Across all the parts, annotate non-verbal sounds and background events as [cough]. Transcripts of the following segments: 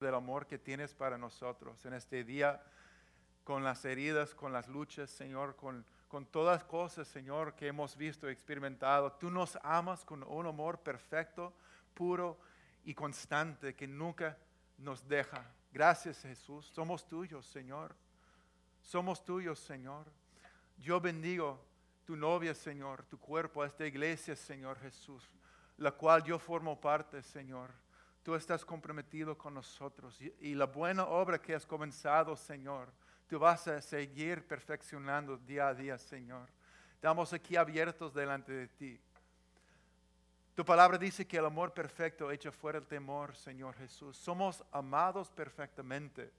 del amor que tienes para nosotros en este día, con las heridas, con las luchas, Señor, con, con todas cosas, Señor, que hemos visto y experimentado. Tú nos amas con un amor perfecto, puro y constante que nunca nos deja. Gracias, Jesús. Somos tuyos, Señor. Somos tuyos, Señor. Yo bendigo tu novia, Señor, tu cuerpo, esta iglesia, Señor Jesús, la cual yo formo parte, Señor. Tú estás comprometido con nosotros y, y la buena obra que has comenzado, Señor, tú vas a seguir perfeccionando día a día, Señor. Estamos aquí abiertos delante de ti. Tu palabra dice que el amor perfecto echa fuera el temor, Señor Jesús. Somos amados perfectamente.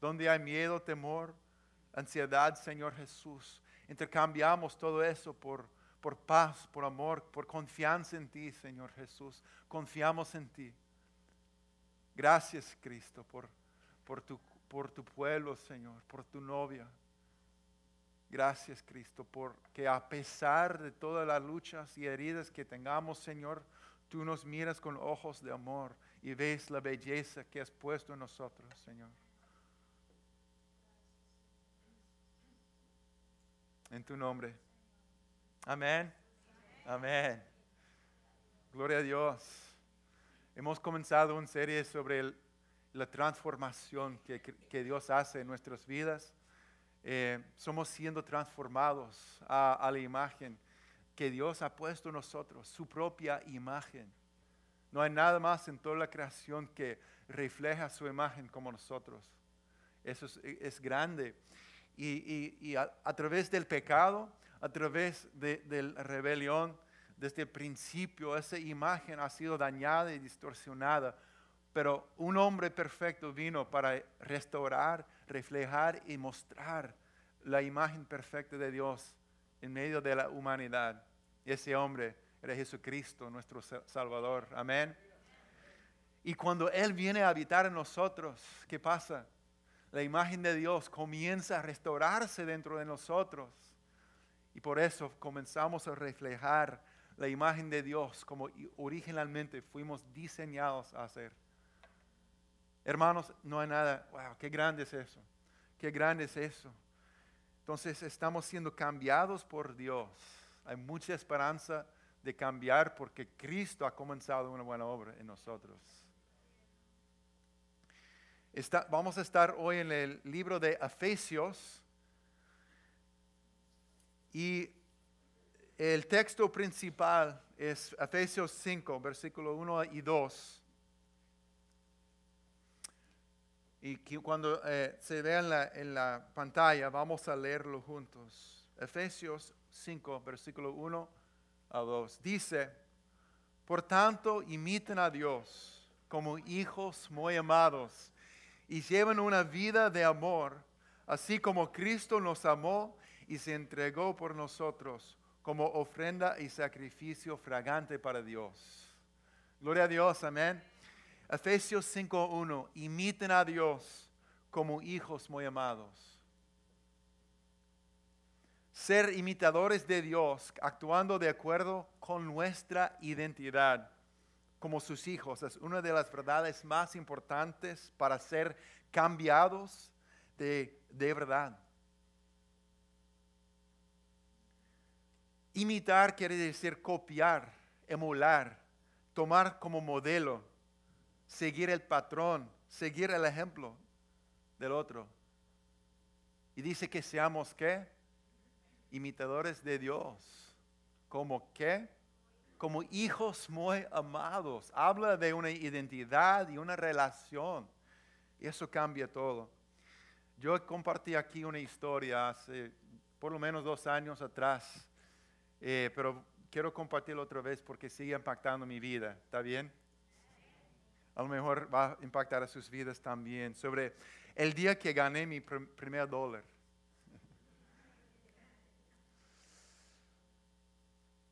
Donde hay miedo, temor, ansiedad, Señor Jesús. Intercambiamos todo eso por, por paz, por amor, por confianza en ti, Señor Jesús. Confiamos en ti. Gracias, Cristo, por, por, tu, por tu pueblo, Señor, por tu novia. Gracias, Cristo, porque a pesar de todas las luchas y heridas que tengamos, Señor, tú nos miras con ojos de amor y ves la belleza que has puesto en nosotros, Señor. En tu nombre. Amén. Amén. Gloria a Dios. Hemos comenzado una serie sobre la transformación que, Dios hace en nuestras vidas. Eh, somos siendo transformados a, la imagen que Dios ha puesto en nosotros, su propia imagen. No hay nada más en toda la creación que refleja su imagen como nosotros. Eso es, grande. Y, a través del pecado, a través de, de la rebelión, desde el principio, esa imagen ha sido dañada y distorsionada. Pero un hombre perfecto vino para restaurar, reflejar y mostrar la imagen perfecta de Dios en medio de la humanidad. Y ese hombre era Jesucristo, nuestro Sa- Salvador. Amén. Y cuando Él viene a habitar en nosotros, ¿qué pasa? La imagen de Dios comienza a restaurarse dentro de nosotros. Y por eso comenzamos a reflejar la imagen de Dios como originalmente fuimos diseñados a hacer. Hermanos, no hay nada, wow, qué grande es eso, qué grande es eso. Entonces estamos siendo cambiados por Dios. Hay mucha esperanza de cambiar porque Cristo ha comenzado una buena obra en nosotros. Vamos a estar hoy en el libro de Efesios y el texto principal es Efesios 5, versículo 1 y 2. Y cuando eh, se vea en la, en la pantalla, vamos a leerlo juntos. Efesios 5, versículo 1 a 2. Dice, por tanto, imiten a Dios como hijos muy amados y lleven una vida de amor, así como Cristo nos amó y se entregó por nosotros como ofrenda y sacrificio fragante para Dios. Gloria a Dios, amén. Efesios 5.1, imiten a Dios como hijos muy amados. Ser imitadores de Dios, actuando de acuerdo con nuestra identidad como sus hijos, es una de las verdades más importantes para ser cambiados de, de verdad. Imitar quiere decir copiar, emular, tomar como modelo, seguir el patrón, seguir el ejemplo del otro. Y dice que seamos qué? Imitadores de Dios. ¿Como qué? Como hijos muy amados. Habla de una identidad y una relación. Y eso cambia todo. Yo compartí aquí una historia hace por lo menos dos años atrás, eh, pero quiero compartirlo otra vez porque sigue impactando mi vida. ¿Está bien? A lo mejor va a impactar a sus vidas también. Sobre el día que gané mi pr- primer dólar.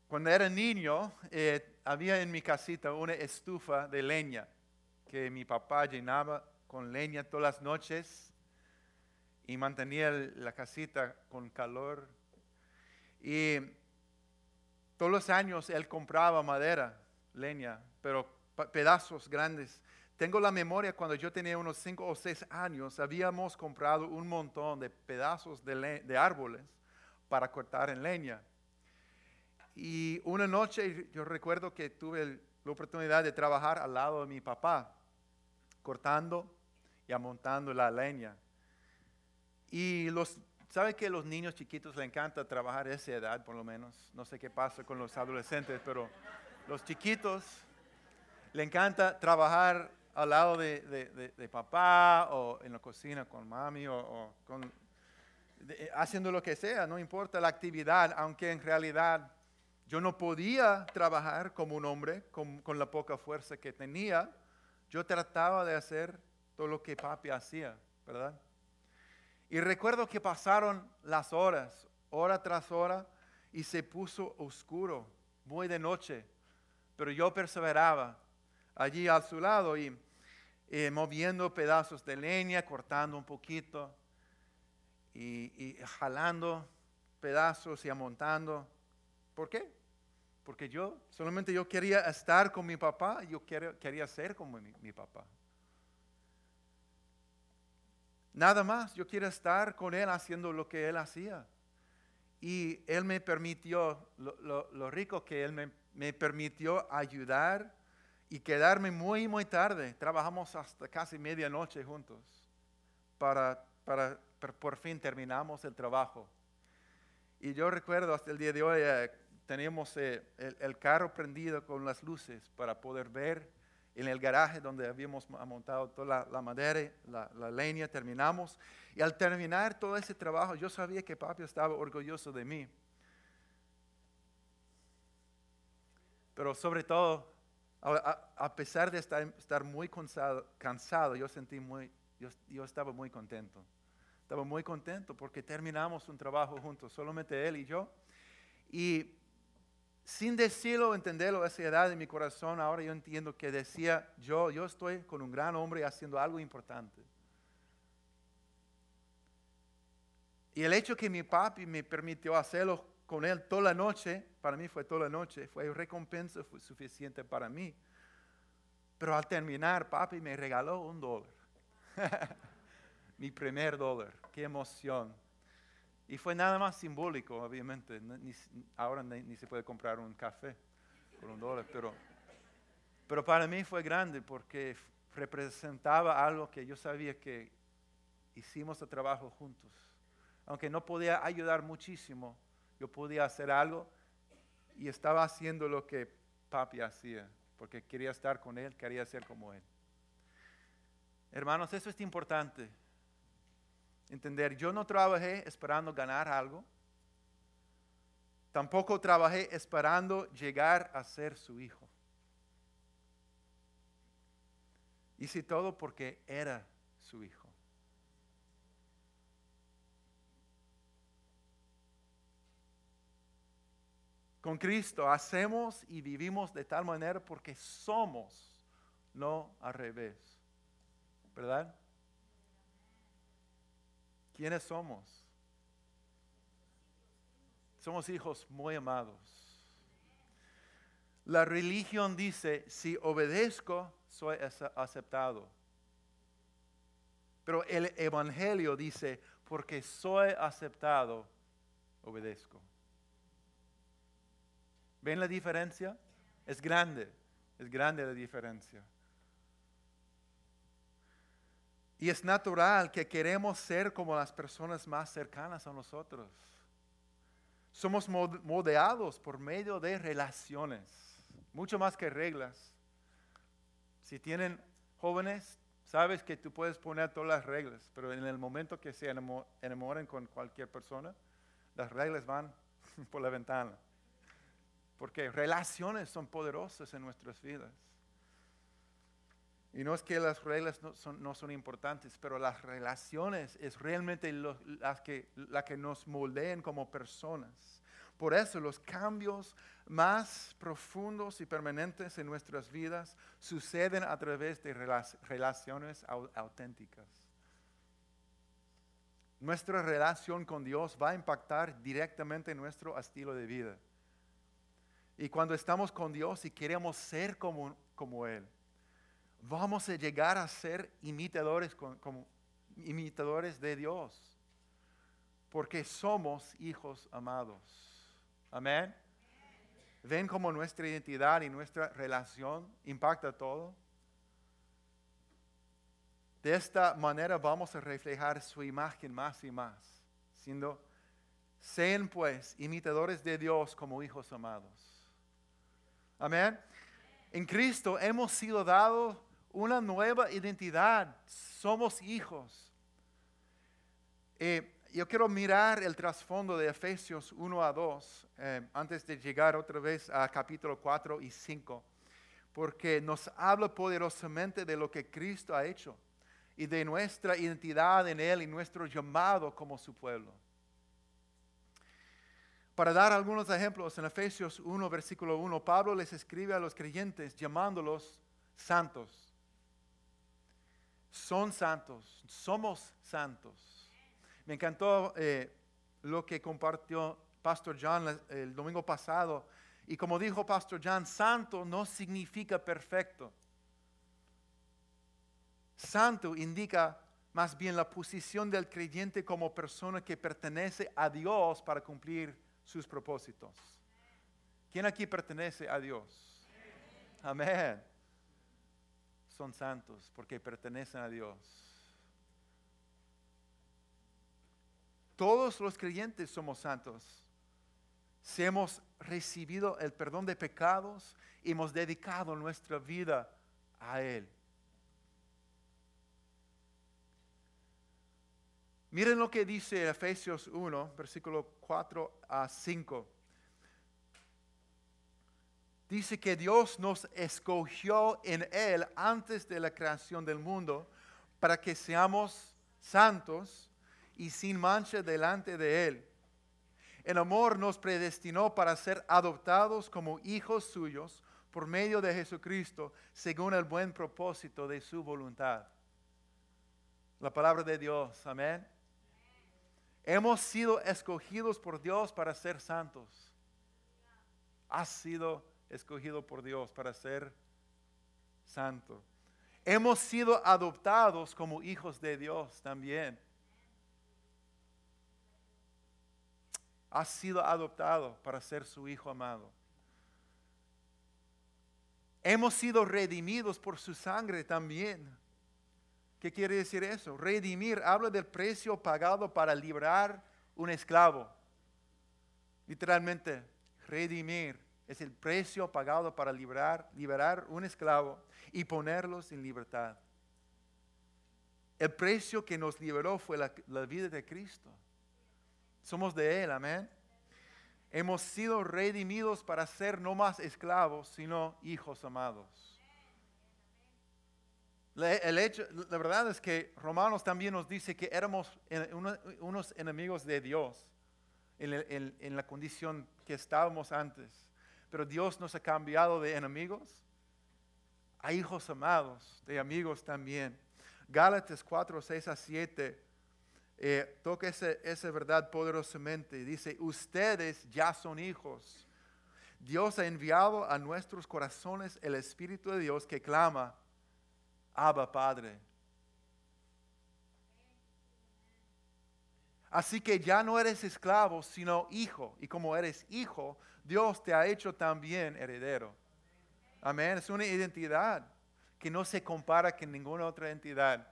Cuando era niño, eh, había en mi casita una estufa de leña que mi papá llenaba con leña todas las noches y mantenía la casita con calor. Y todos los años él compraba madera, leña, pero pedazos grandes tengo la memoria cuando yo tenía unos 5 o 6 años, habíamos comprado un montón de pedazos de, le- de árboles para cortar en leña. Y una noche yo recuerdo que tuve la oportunidad de trabajar al lado de mi papá, cortando y amontando la leña. Y los, ¿sabe que los niños chiquitos les encanta trabajar a esa edad, por lo menos? No sé qué pasa con los adolescentes, pero los chiquitos le encanta trabajar al lado de, papá o en la cocina con mami o, haciendo lo que sea, no importa la actividad, aunque en realidad yo no podía trabajar como un hombre con, con la poca fuerza que tenía, yo trataba de hacer todo lo que papi hacía, ¿verdad? Y recuerdo que pasaron las horas, hora tras hora, y se puso oscuro, muy de noche, pero yo perseveraba allí a su lado y eh, moviendo pedazos de leña, cortando un poquito y, y jalando pedazos y amontando. ¿Por qué? Porque yo, solamente yo quería estar con mi papá, yo quería, quería ser como mi, mi papá. Nada más, yo quiero estar con él haciendo lo que él hacía. Y él me permitió, lo, lo- rico que él me, permitió ayudar y quedarme muy, muy tarde. Trabajamos hasta casi medianoche juntos para, para, por fin terminamos el trabajo. Y yo recuerdo hasta el día de hoy, eh, teníamos eh, el carro prendido con las luces para poder ver en el garaje donde habíamos montado toda la, la madera, la, la leña, terminamos. Y al terminar todo ese trabajo, yo sabía que papi estaba orgulloso de mí. Pero sobre todo, a, a- a pesar de estar, estar muy cansado, cansado, yo sentí muy, yo, yo estaba muy contento. Estaba muy contento porque terminamos un trabajo juntos, solamente él y yo. Y sin decirlo, entenderlo esa edad de mi corazón, ahora yo entiendo que decía yo, yo estoy con un gran hombre haciendo algo importante. Y el hecho que mi papi me permitió hacerlo con él toda la noche, para mí fue toda la noche, fue recompensa fue suficiente para mí. Pero al terminar, papi me regaló un dólar. [laughs] mi primer dólar, qué emoción. Y fue nada más simbólico, obviamente. ni- ahora ni, ni se puede comprar un café por un dólar, pero, pero para mí fue grande porque representaba algo que yo sabía que hicimos el trabajo juntos. Aunque no podía ayudar muchísimo, yo podía hacer algo y estaba haciendo lo que papi hacía, porque quería estar con él, quería ser como él. Hermanos, eso es importante. Entender, yo no trabajé esperando ganar algo. Tampoco trabajé esperando llegar a ser su hijo. Hice todo porque era su hijo. Con Cristo hacemos y vivimos de tal manera porque somos, no al revés. ¿Verdad? ¿Quiénes somos? Somos hijos muy amados. La religión dice, si obedezco, soy ace- aceptado. Pero el Evangelio dice, porque soy aceptado, obedezco. ¿Ven la diferencia? Es grande, es grande la diferencia. Y es natural que queremos ser como las personas más cercanas a nosotros. Somos moldeados por medio de relaciones, mucho más que reglas. Si tienen jóvenes, sabes que tú puedes poner todas las reglas, pero en el momento que se enamo- enamoren con cualquier persona, las reglas van [laughs] por la ventana. Porque relaciones son poderosas en nuestras vidas. Y no es que las reglas no son, no son importantes, pero las relaciones es realmente las que, la que nos moldean como personas. Por eso los cambios más profundos y permanentes en nuestras vidas suceden a través de rela- relaciones au- auténticas. Nuestra relación con Dios va a impactar directamente nuestro estilo de vida. Y cuando estamos con Dios y queremos ser como, como Él, vamos a llegar a ser imitadores, como imitadores de Dios, porque somos hijos amados. Amén. ¿Ven cómo nuestra identidad y nuestra relación impacta todo? De esta manera vamos a reflejar su imagen más y más, siendo, sean pues imitadores de Dios como hijos amados. Amén. En Cristo hemos sido dados una nueva identidad. Somos hijos. Eh, yo quiero mirar el trasfondo de Efesios 1 a 2 eh, antes de llegar otra vez a capítulo 4 y 5, porque nos habla poderosamente de lo que Cristo ha hecho y de nuestra identidad en Él y nuestro llamado como su pueblo. Para dar algunos ejemplos, en Efesios 1, versículo 1, Pablo les escribe a los creyentes llamándolos santos. Son santos, somos santos. Me encantó eh, lo que compartió Pastor John el domingo pasado. Y como dijo Pastor John, santo no significa perfecto. Santo indica más bien la posición del creyente como persona que pertenece a Dios para cumplir sus propósitos. ¿Quién aquí pertenece a Dios? Amén. Son santos porque pertenecen a Dios. Todos los creyentes somos santos. Si hemos recibido el perdón de pecados y hemos dedicado nuestra vida a Él. Miren lo que dice Efesios 1, versículo 4 a 5. Dice que Dios nos escogió en Él antes de la creación del mundo para que seamos santos y sin mancha delante de Él. En amor nos predestinó para ser adoptados como hijos suyos por medio de Jesucristo, según el buen propósito de su voluntad. La palabra de Dios, amén. Hemos sido escogidos por Dios para ser santos. Has sido escogido por Dios para ser santo. Hemos sido adoptados como hijos de Dios también. Has sido adoptado para ser su hijo amado. Hemos sido redimidos por su sangre también. ¿Qué quiere decir eso? Redimir habla del precio pagado para librar un esclavo. Literalmente, redimir es el precio pagado para liberar, un esclavo y ponerlos en libertad. El precio que nos liberó fue la, vida de Cristo. Somos de Él, amén. Hemos sido redimidos para ser no más esclavos, sino hijos amados. La, verdad es que Romanos también nos dice que éramos unos enemigos de Dios en la condición que estábamos antes. Pero Dios nos ha cambiado de enemigos a hijos amados, de amigos también. Gálatas 4, 6 a 7 eh, toca esa, verdad poderosamente. Dice, ustedes ya son hijos. Dios ha enviado a nuestros corazones el Espíritu de Dios que clama, Abba Padre. Así que ya no eres esclavo, sino hijo. Y como eres hijo, Dios te ha hecho también heredero. Amén. Es una identidad que no se compara con ninguna otra entidad.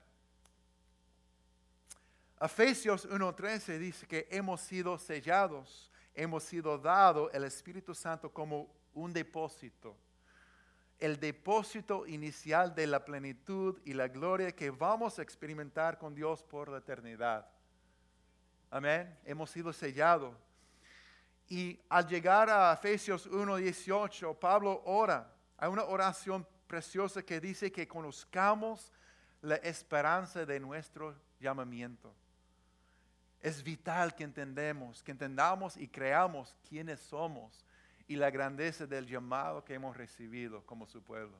Efesios 1.13 dice que hemos sido sellados, hemos sido dado el Espíritu Santo como un depósito el depósito inicial de la plenitud y la gloria que vamos a experimentar con Dios por la eternidad. Amén. Hemos sido sellados. Y al llegar a Efesios 1:18, Pablo ora. Hay una oración preciosa que dice que conozcamos la esperanza de nuestro llamamiento. Es vital que entendemos, que entendamos y creamos quiénes somos y la grandeza del llamado que hemos recibido como su pueblo.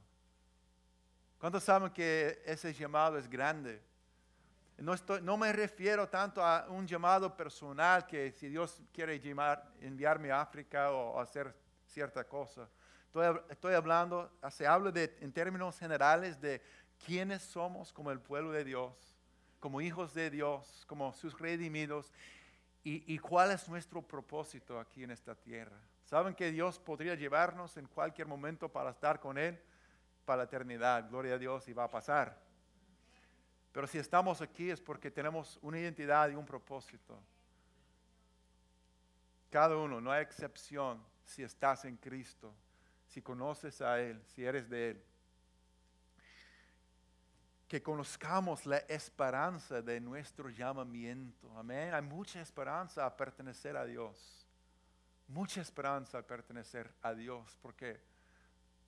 ¿Cuántos saben que ese llamado es grande? No, me refiero tanto a un llamado personal que si Dios quiere enviarme a África o, hacer cierta cosa. Estoy, hablando, se habla en términos generales de quiénes somos como el pueblo de Dios, como hijos de Dios, como sus redimidos y cuál es nuestro propósito aquí en esta tierra. ¿Saben que Dios podría llevarnos en cualquier momento para estar con Él para la eternidad? Gloria a Dios y va a pasar. Pero si estamos aquí es porque tenemos una identidad y un propósito. Cada uno, no hay excepción si estás en Cristo, si conoces a Él, si eres de Él. Que conozcamos la esperanza de nuestro llamamiento. Amén. Hay mucha esperanza a pertenecer a Dios. Mucha esperanza a pertenecer a Dios. Porque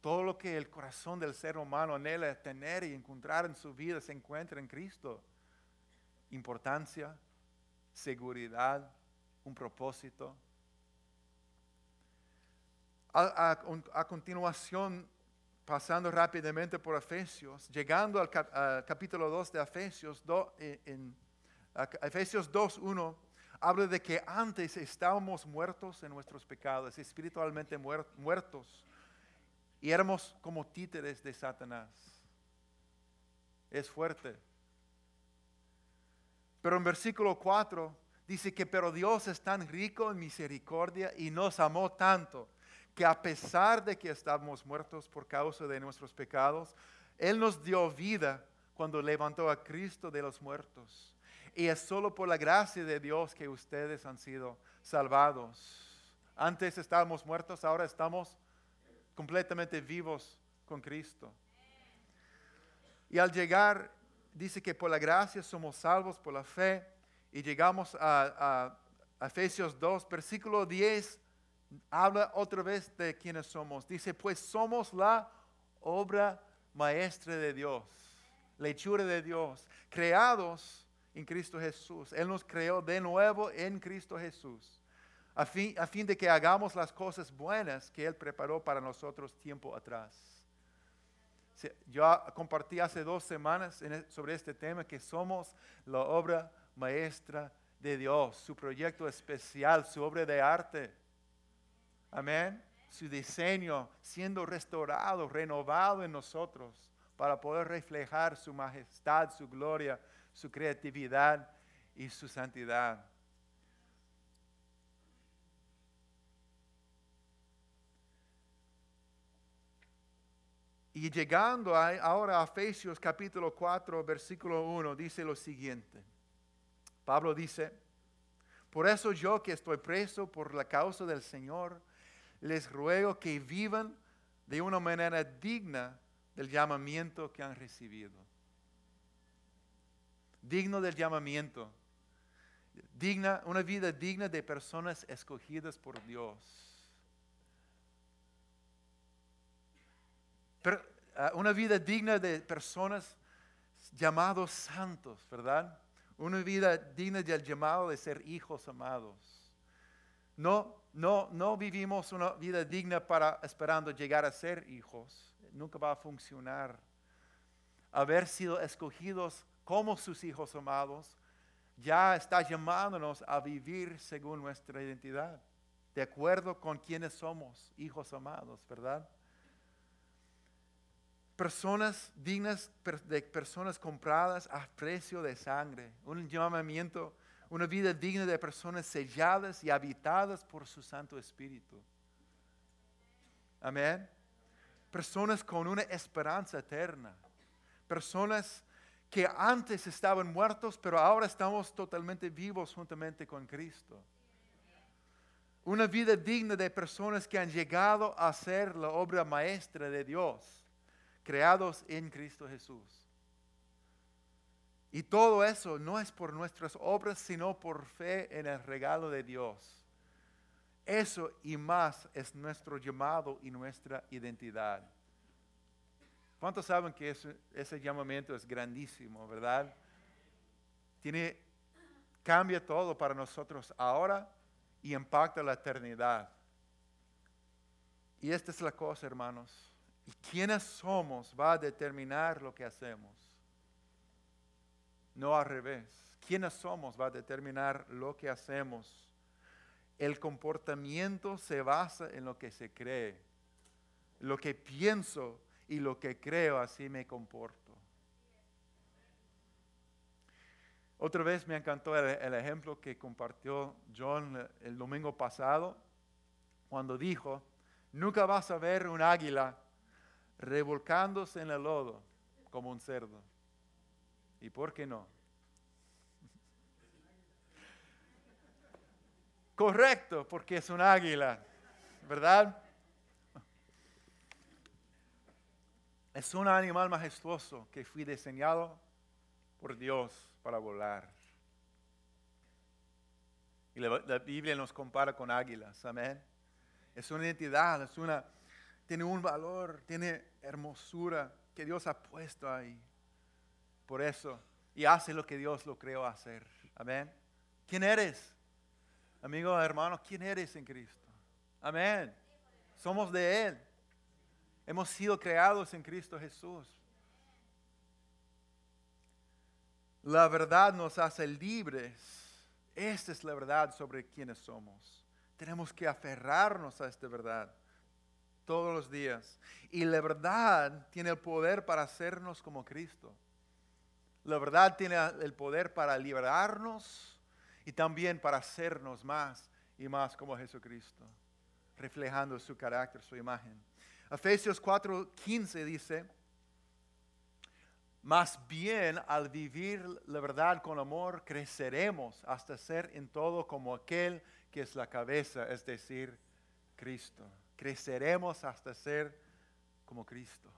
todo lo que el corazón del ser humano anhela tener y encontrar en su vida se encuentra en Cristo. Importancia, seguridad, un propósito. A, continuación, pasando rápidamente por Efesios, llegando al capítulo 2 de Efesios, eh, en, Efesios 2, 1, habla de que antes estábamos muertos en nuestros pecados, espiritualmente muertos y éramos como títeres de Satanás. Es fuerte. Pero en versículo 4 dice que pero Dios es tan rico en misericordia y nos amó tanto que a pesar de que estábamos muertos por causa de nuestros pecados, Él nos dio vida cuando levantó a Cristo de los muertos. Y es solo por la gracia de Dios que ustedes han sido salvados. Antes estábamos muertos, ahora estamos completamente vivos con Cristo. Y al llegar, dice que por la gracia somos salvos por la fe. Y llegamos a, Efesios 2, versículo 10, habla otra vez de quiénes somos. Dice, pues somos la obra maestra de Dios, la hechura de Dios, creados en Cristo Jesús. Él nos creó de nuevo en Cristo Jesús a fin, de que hagamos las cosas buenas que Él preparó para nosotros tiempo atrás. Yo compartí hace dos semanas e, sobre este tema que somos la obra maestra de Dios, su proyecto especial, su obra de arte. Amén. Su diseño siendo restaurado, renovado en nosotros para poder reflejar su majestad, su gloria, su creatividad y su santidad. Y llegando ahora a Efesios capítulo 4, versículo 1, dice lo siguiente. Pablo dice, por eso yo que estoy preso por la causa del Señor, les ruego que vivan de una manera digna del llamamiento que han recibido. Digno del llamamiento. Digna, una vida digna de personas escogidas por Dios Ah, una vida digna de personas llamados santos, ¿verdad? Una vida digna del llamado de ser hijos amados. No, no, no vivimos una vida digna para esperando llegar a ser hijos. Nunca va a funcionar. Haber sido escogidos como sus hijos amados ya está llamándonos a vivir según nuestra identidad, de acuerdo con quienes somos, hijos amados, ¿verdad? Personas dignas de personas compradas a precio de sangre, un llamamiento, una vida digna de personas selladas y habitadas por su Santo Espíritu. Amén. Personas con una esperanza eterna. Personas que antes estaban muertos, pero ahora estamos totalmente vivos juntamente con Cristo. Una vida digna de personas que han llegado a ser la obra maestra de Dios creados en Cristo Jesús. Y todo eso no es por nuestras obras, sino por fe en el regalo de Dios. Eso y más es nuestro llamado y nuestra identidad. ¿Cuántos saben que ese, llamamiento es grandísimo, verdad? Tiene, cambia todo para nosotros ahora y impacta la eternidad. Y esta es la cosa, hermanos. Y quiénes somos va a determinar lo que hacemos. No al revés. Quiénes somos va a determinar lo que hacemos. El comportamiento se basa en lo que se cree. Lo que pienso y lo que creo, así me comporto. Otra vez me encantó el, ejemplo que compartió John el domingo pasado, cuando dijo, nunca vas a ver un águila revolcándose en el lodo como un cerdo. ¿Y por qué no? Correcto, porque es un águila, ¿verdad? Es un animal majestuoso que fue diseñado por Dios para volar. Y la, Biblia nos compara con águilas, amén. Es una identidad, es una, tiene un valor, tiene hermosura que Dios ha puesto ahí. Por eso, y hace lo que Dios lo creó hacer, amén. ¿Quién eres? Amigo, hermano, ¿quién eres en Cristo? Amén. Somos de Él. Hemos sido creados en Cristo Jesús. La verdad nos hace libres. Esta es la verdad sobre quienes somos. Tenemos que aferrarnos a esta verdad todos los días. Y la verdad tiene el poder para hacernos como Cristo. La verdad tiene el poder para liberarnos y también para hacernos más y más como Jesucristo, reflejando su carácter, su imagen. Efesios 4:15 dice, más bien al vivir la verdad con amor, creceremos hasta ser en todo como aquel que es la cabeza, es decir, Cristo. Creceremos hasta ser como Cristo.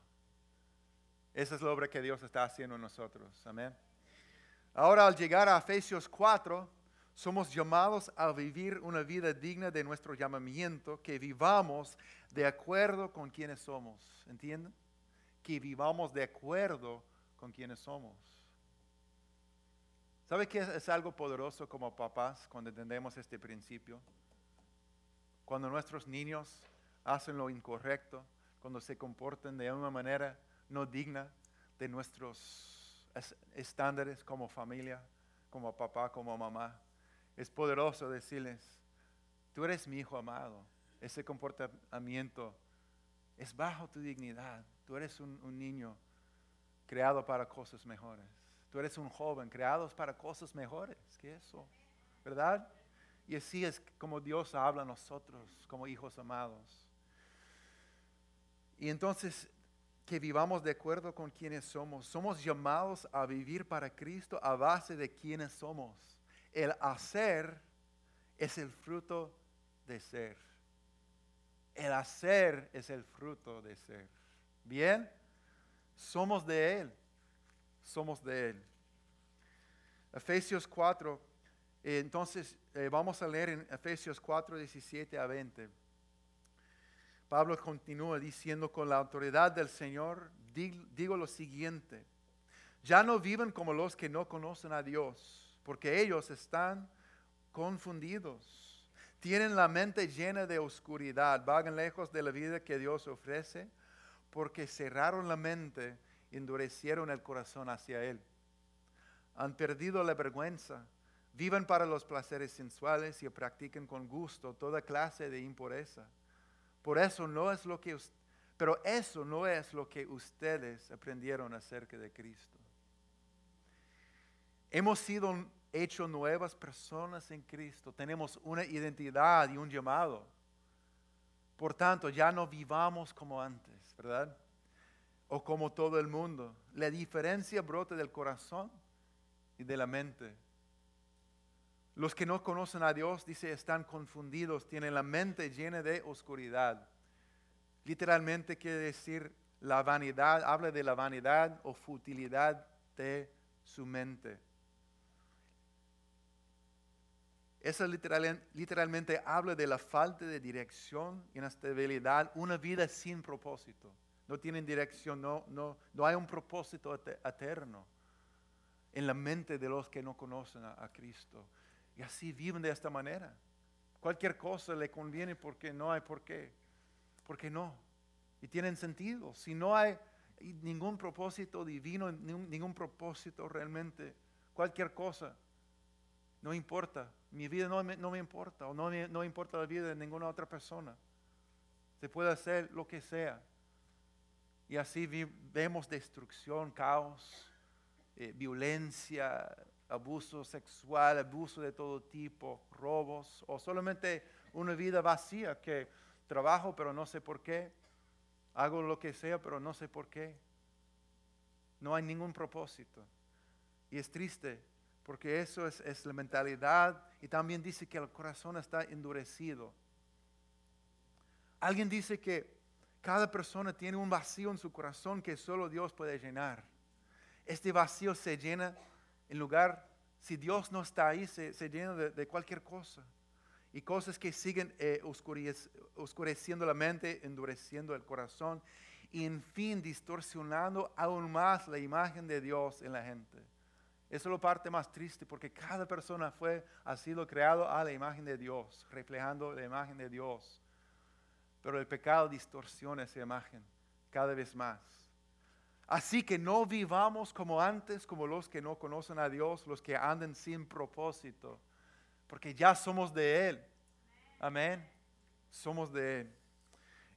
Esa es la obra que Dios está haciendo en nosotros. Amén. Ahora al llegar a Efesios 4, somos llamados a vivir una vida digna de nuestro llamamiento, que vivamos de acuerdo con quienes somos. ¿Entienden? Que vivamos de acuerdo con quienes somos. ¿Sabe que es, algo poderoso como papás cuando entendemos este principio? Cuando nuestros niños hacen lo incorrecto, cuando se comportan de una manera no digna de nuestros estándares como familia, como papá, como mamá. Es poderoso decirles, tú eres mi hijo amado. Ese comportamiento es bajo tu dignidad. Tú eres un niño creado para cosas mejores. Tú eres un joven creado para cosas mejores que eso, ¿verdad? Y así es como Dios habla a nosotros como hijos amados. Y entonces que vivamos de acuerdo con quienes somos. Somos llamados a vivir para Cristo a base de quienes somos. El hacer es el fruto de ser. El hacer es el fruto de ser. ¿Bien? Somos de Él. Somos de Él. Efesios 4, eh, entonces eh, vamos a leer en Efesios 4, 17 a 20. Pablo continúa diciendo, con la autoridad del Señor, digo lo siguiente, ya no viven como los que no conocen a Dios, porque ellos están confundidos. Tienen la mente llena de oscuridad, vagan lejos de la vida que Dios ofrece porque cerraron la mente endurecieron el corazón hacia Él. Han perdido la vergüenza, viven para los placeres sensuales y practican con gusto toda clase de impureza. Por eso no es lo que, pero eso no es lo que ustedes aprendieron acerca de Cristo. Hemos sido hechos nuevas personas en Cristo. Tenemos una identidad y un llamado. Por tanto, ya no vivamos como antes. ¿verdad? O como todo el mundo. La diferencia brota del corazón y de la mente. Los que no conocen a Dios, dice, están confundidos, tienen la mente llena de oscuridad. Literalmente quiere decir la vanidad, habla de la vanidad o futilidad de su mente. Eso literalmente habla de la falta de dirección, inestabilidad, una vida sin propósito. No tienen dirección, no, no, no hay un propósito eterno en la mente de los que no conocen a, Cristo. Y así viven de esta manera. Cualquier cosa le conviene porque no hay por qué. Porque no. Y tienen sentido. Si no hay ningún propósito divino, ningún propósito realmente, cualquier cosa no importa. Mi vida no me, no me importa o no, no importa la vida de ninguna otra persona. se puede hacer lo que sea. Y así vemos destrucción, caos, eh, violencia, abuso sexual, abuso de todo tipo, robos, o solamente una vida vacía que trabajo pero no sé por qué, hago lo que sea pero no sé por qué. No hay ningún propósito. Y es triste porque eso es, es la mentalidad y también dice que el corazón está endurecido. Alguien dice que cada persona tiene un vacío en su corazón que solo Dios puede llenar. Este vacío se llena en lugar, si Dios no está ahí, se, llena de, cualquier cosa. Y cosas que siguen eh, oscureciendo la mente, endureciendo el corazón y en fin distorsionando aún más la imagen de Dios en la gente. Eso es la parte más triste porque cada persona fue, ha sido creado a la imagen de Dios, reflejando la imagen de Dios. Pero el pecado distorsiona esa imagen cada vez más. Así que no vivamos como antes, como los que no conocen a Dios, los que andan sin propósito, porque ya somos de Él. Amén. Somos de Él.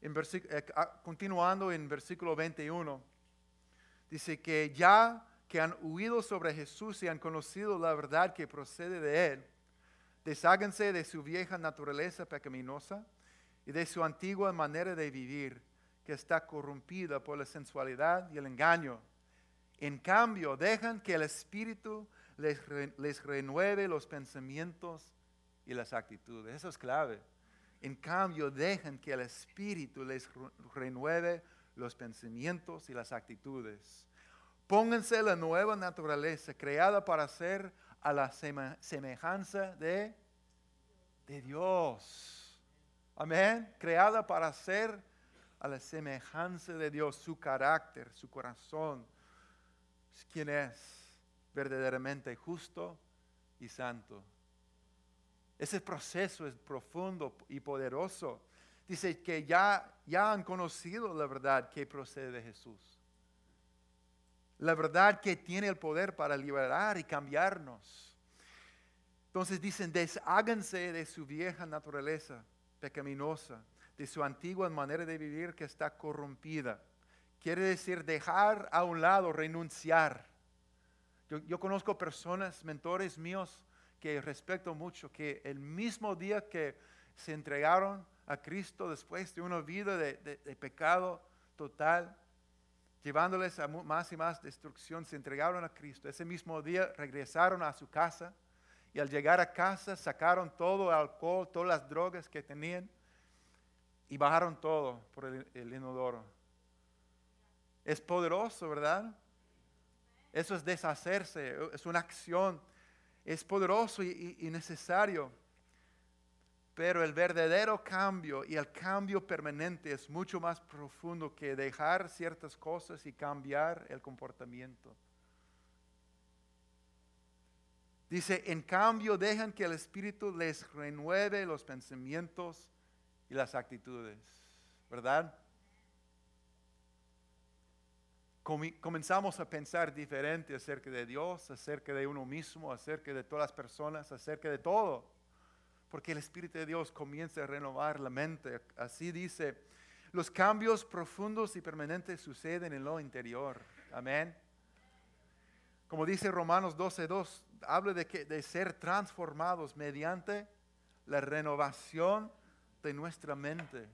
En eh, ah, continuando en versículo 21, dice que ya que han huido sobre Jesús y han conocido la verdad que procede de Él, desháganse de su vieja naturaleza pecaminosa y de su antigua manera de vivir, que está corrompida por la sensualidad y el engaño. En cambio, dejan que el Espíritu les, renueve los pensamientos y las actitudes. Eso es clave. En cambio, dejan que el Espíritu les renueve los pensamientos y las actitudes. Pónganse la nueva naturaleza creada para ser a la semejanza de, de Dios Amén. Creada para ser a la semejanza de Dios, su carácter, su corazón. Quien es verdaderamente justo y santo. Ese proceso es profundo y poderoso. Dice que ya, ya han conocido la verdad que procede de Jesús. La verdad que tiene el poder para liberar y cambiarnos. Entonces dicen, desháganse de su vieja naturaleza pecaminosa, de su antigua manera de vivir que está corrompida. Quiere decir dejar a un lado, renunciar. Yo, conozco personas, mentores míos, que respeto mucho, que el mismo día que se entregaron a Cristo después de una vida de, de pecado total, llevándoles a más y más destrucción, se entregaron a Cristo. Ese mismo día regresaron a su casa y al llegar a casa sacaron todo el alcohol, todas las drogas que tenían y bajaron todo por el, inodoro. Es poderoso, ¿verdad? Eso es deshacerse, es una acción, es poderoso y, y, necesario. Pero el verdadero cambio y el cambio permanente es mucho más profundo que dejar ciertas cosas y cambiar el comportamiento. Dice, en cambio dejan que el Espíritu les renueve los pensamientos y las actitudes, ¿verdad? Comenzamos a pensar diferente acerca de Dios, acerca de uno mismo, acerca de todas las personas, acerca de todo. Porque el Espíritu de Dios comienza a renovar la mente. Así dice, los cambios profundos y permanentes suceden en lo interior. Amén. Como dice Romanos 12.2, habla de, que, de ser transformados mediante la renovación de nuestra mente.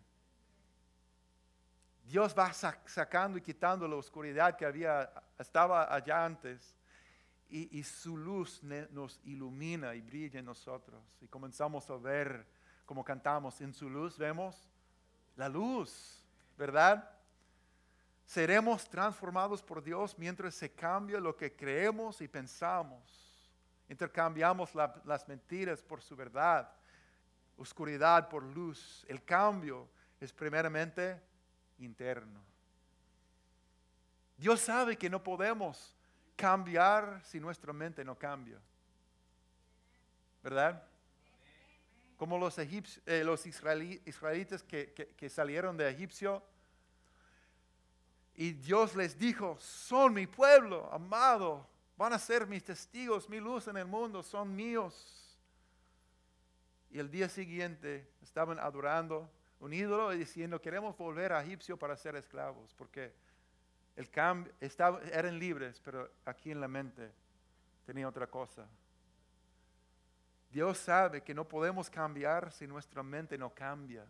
Dios va sacando y quitando la oscuridad que había, estaba allá antes. Y, su luz nos ilumina y brilla en nosotros. Y comenzamos a ver, como cantamos, en su luz vemos la luz, ¿verdad? Seremos transformados por Dios mientras se cambia lo que creemos y pensamos. Intercambiamos las mentiras por su verdad, oscuridad por luz. El cambio es primeramente interno. Dios sabe que no podemos cambiar si nuestra mente no cambia. ¿Verdad? Como los, eh, los israelitas que, que salieron de Egipcio. Y Dios les dijo, son mi pueblo amado, Van a ser mis testigos, mi luz en el mundo, son míos. Y el día siguiente estaban adorando un ídolo y diciendo, queremos volver a Egipcio para ser esclavos, porque el cambio, eran libres, pero aquí en la mente tenía otra cosa. Dios sabe que no podemos cambiar si nuestra mente no cambia.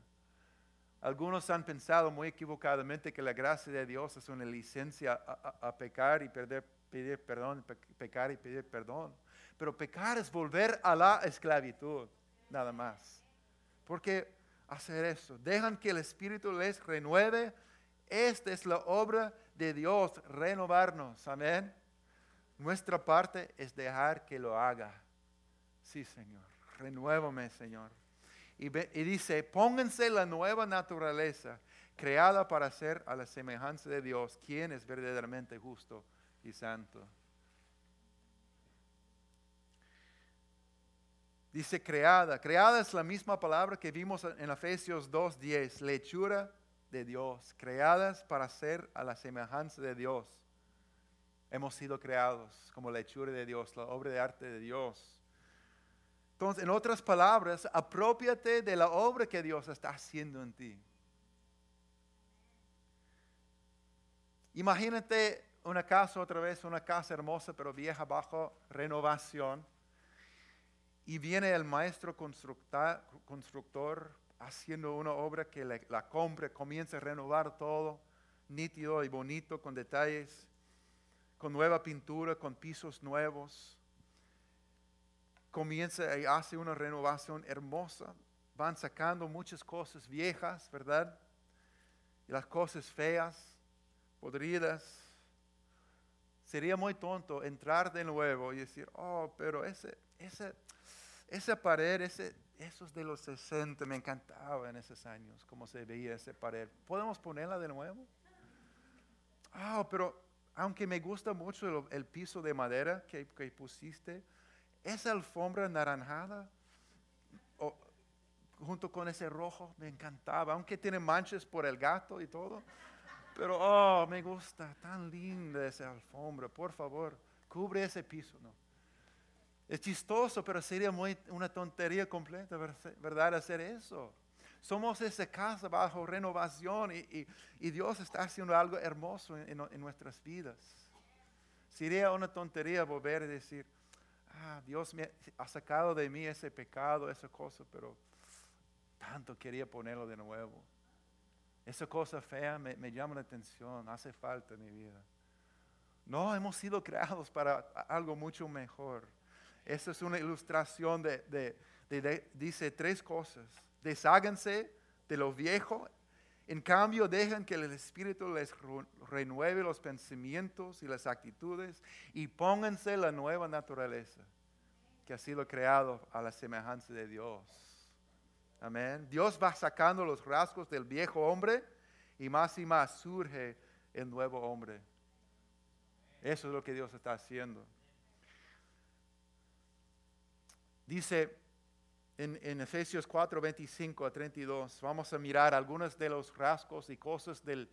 Algunos han pensado muy equivocadamente que la gracia de Dios es una licencia a, pecar y perder, pedir perdón, pecar y pedir perdón. Pero pecar es volver a la esclavitud, nada más. Porque hacer eso, dejan que el Espíritu les renueve. Esta es la obra de Dios, renovarnos. Amén. Nuestra parte es dejar que lo haga. Sí, Señor. Renuévame, Señor. Y, dice, pónganse la nueva naturaleza creada para ser a la semejanza de Dios, quien es verdaderamente justo y santo. Dice creada. Creada es la misma palabra que vimos en Efesios 2.10, lechura de Dios, creadas para ser a la semejanza de Dios. Hemos sido creados como lechura de Dios, la obra de arte de Dios. Entonces, en otras palabras, apropiate de la obra que Dios está haciendo en ti. Imagínate una casa otra vez, una casa hermosa pero vieja bajo renovación. Y viene el maestro constructor haciendo una obra que la compre, comienza a renovar todo, nítido y bonito, con detalles, con nueva pintura, con pisos nuevos comienza y hace una renovación hermosa. Van sacando muchas cosas viejas, ¿verdad? Y las cosas feas, podridas. Sería muy tonto entrar de nuevo y decir, oh, pero ese, ese, esa pared, ese, esos de los 60, me encantaba en esos años, cómo se veía esa pared. ¿Podemos ponerla de nuevo? Oh, pero aunque me gusta mucho el, piso de madera que, que pusiste, esa alfombra naranjada, junto con ese rojo, me encantaba, aunque tiene manchas por el gato y todo. Pero, oh, me gusta, tan linda esa alfombra, por favor, cubre ese piso, ¿no? Es chistoso, pero sería muy, una tontería completa, ¿verdad? Hacer eso. Somos esa casa bajo renovación y, Dios está haciendo algo hermoso en, nuestras vidas. Sería una tontería volver a decir, ah, Dios me ha sacado de mí ese pecado, esa cosa, pero tanto quería ponerlo de nuevo. Esa cosa fea me, llama la atención, hace falta en mi vida. No, hemos sido creados para algo mucho mejor. Esa es una ilustración de, dice tres cosas. Desháganse de lo viejo en cambio, dejan que el Espíritu les renueve los pensamientos y las actitudes y pónganse la nueva naturaleza que ha sido creado a la semejanza de Dios. Amén. Dios va sacando los rasgos del viejo hombre y más y más surge el nuevo hombre. Eso es lo que Dios está haciendo. Dice en, Efesios 4, 25 a 32, vamos a mirar algunos de los rasgos y cosas, del,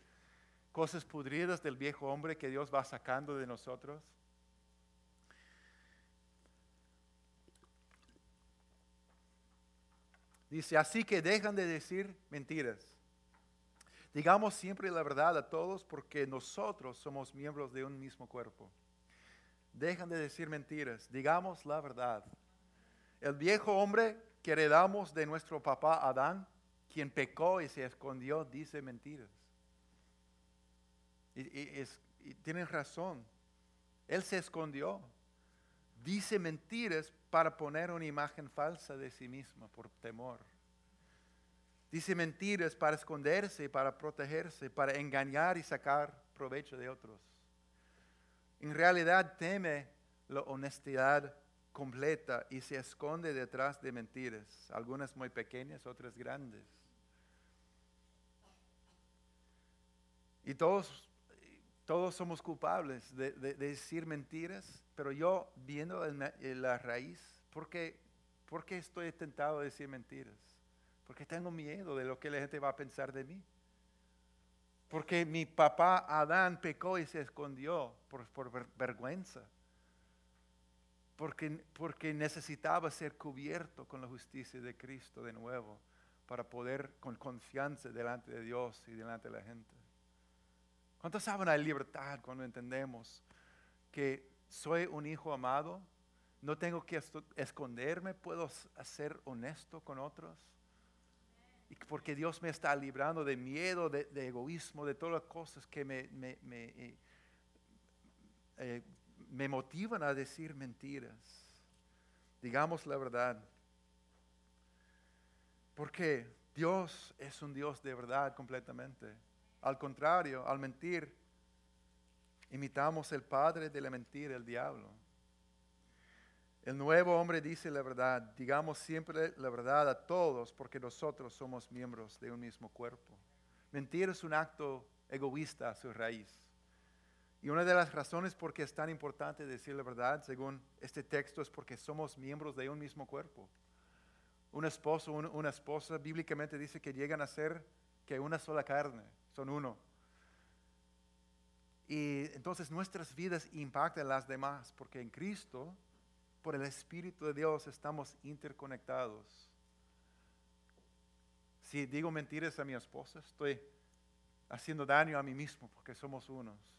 cosas pudridas del viejo hombre que Dios va sacando de nosotros. Dice, así que dejan de decir mentiras. Digamos siempre la verdad a todos porque nosotros somos miembros de un mismo cuerpo. Dejan de decir mentiras, digamos la verdad. El viejo hombre que heredamos de nuestro papá Adán, quien pecó y se escondió, dice mentiras. Y, tienen razón. Él se escondió. Dice mentiras para poner una imagen falsa de sí mismo por temor. Dice mentiras para esconderse, para protegerse, para engañar y sacar provecho de otros. En realidad teme la honestidad completa y se esconde detrás de mentiras, algunas muy pequeñas, otras grandes. Y todos, todos somos culpables de, decir mentiras, pero yo viendo en la, raíz, ¿por qué, ¿por qué estoy tentado a decir mentiras? Porque tengo miedo de lo que la gente va a pensar de mí. Porque mi papá Adán pecó y se escondió por vergüenza porque, necesitaba ser cubierto con la justicia de Cristo de nuevo, para poder con confianza delante de Dios y delante de la gente. ¿Cuántos saben hay libertad cuando entendemos que soy un hijo amado? No tengo que esconderme, puedo ser honesto con otros. Porque Dios me está librando de miedo, de, egoísmo, de todas las cosas que me, me, eh, eh, me motivan a decir mentiras. Digamos la verdad. Porque Dios es un Dios de verdad completamente. Al contrario, al mentir, imitamos el padre de la mentira, el diablo. El nuevo hombre dice la verdad. Digamos siempre la verdad a todos porque nosotros somos miembros de un mismo cuerpo. Mentir es un acto egoísta a su raíz. Y una de las razones por qué es tan importante decir la verdad, según este texto, es porque somos miembros de un mismo cuerpo. Un esposo, una esposa, bíblicamente dice que llegan a ser que una sola carne, son uno. Y entonces nuestras vidas impactan las demás, porque en Cristo por el Espíritu de Dios estamos interconectados. Si digo mentiras a mi esposa, estoy haciendo daño a mí mismo porque somos unos.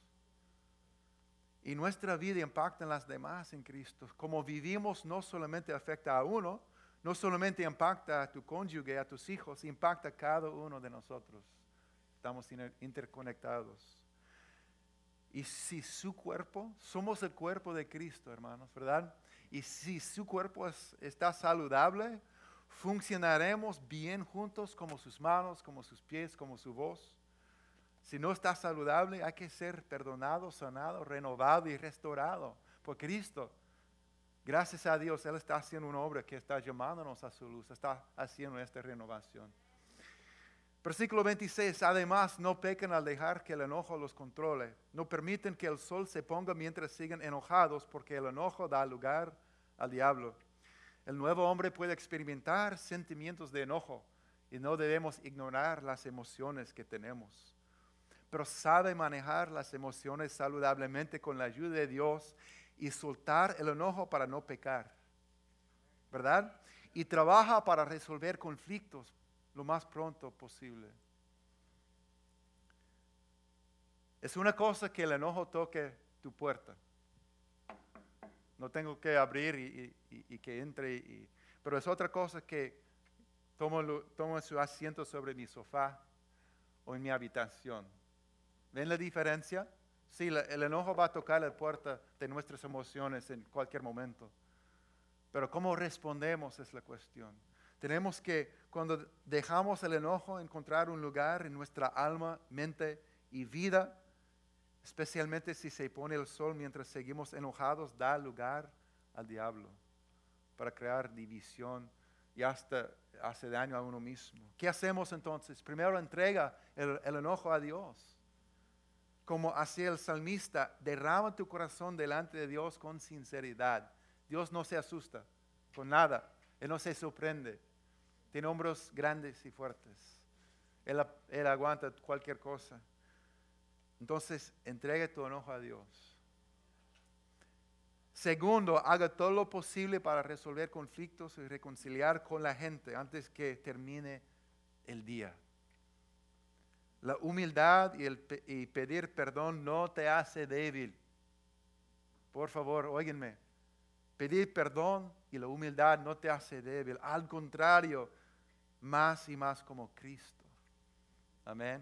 Y nuestra vida impacta en las demás en Cristo. Como vivimos no solamente afecta a uno, no solamente impacta a tu cónyuge, a tus hijos, impacta a cada uno de nosotros. Estamos interconectados. Y si su cuerpo, somos el cuerpo de Cristo, hermanos, ¿verdad? Y si su cuerpo está saludable, funcionaremos bien juntos como sus manos, como sus pies, como su voz. Si no está saludable, hay que ser perdonado, sanado, renovado y restaurado por Cristo. Gracias a Dios, Él está haciendo una obra que está llamándonos a su luz, está haciendo esta renovación. Versículo 26, además no pecan al dejar que el enojo los controle. No permiten que el sol se ponga mientras siguen enojados porque el enojo da lugar al diablo. El nuevo hombre puede experimentar sentimientos de enojo y no debemos ignorar las emociones que tenemos. Pero sabe manejar las emociones saludablemente con la ayuda de Dios y soltar el enojo para no pecar. ¿Verdad? Y trabaja para resolver conflictos lo más pronto posible. Es una cosa que el enojo toque tu puerta. No tengo que abrir y, que entre, pero es otra cosa que tomo, tomo su asiento sobre mi sofá o en mi habitación. ¿Ven la diferencia? Sí, el enojo va a tocar la puerta de nuestras emociones en cualquier momento. Pero cómo respondemos es la cuestión. Tenemos que, cuando dejamos el enojo, encontrar un lugar en nuestra alma, mente y vida, especialmente si se pone el sol mientras seguimos enojados, da lugar al diablo para crear división y hasta hace daño a uno mismo. ¿Qué hacemos entonces? Primero entrega el, el enojo a Dios. Como hacía el salmista, derrama tu corazón delante de Dios con sinceridad. Dios no se asusta con nada. Él no se sorprende. Tiene hombros grandes y fuertes. Él, aguanta cualquier cosa. Entonces, entregue tu enojo a Dios. Segundo, haga todo lo posible para resolver conflictos y reconciliar con la gente antes que termine el día. La humildad y, el, y pedir perdón no te hace débil. Por favor, óiganme. Pedir perdón y la humildad no te hace débil. Al contrario, más y más como Cristo. Amén.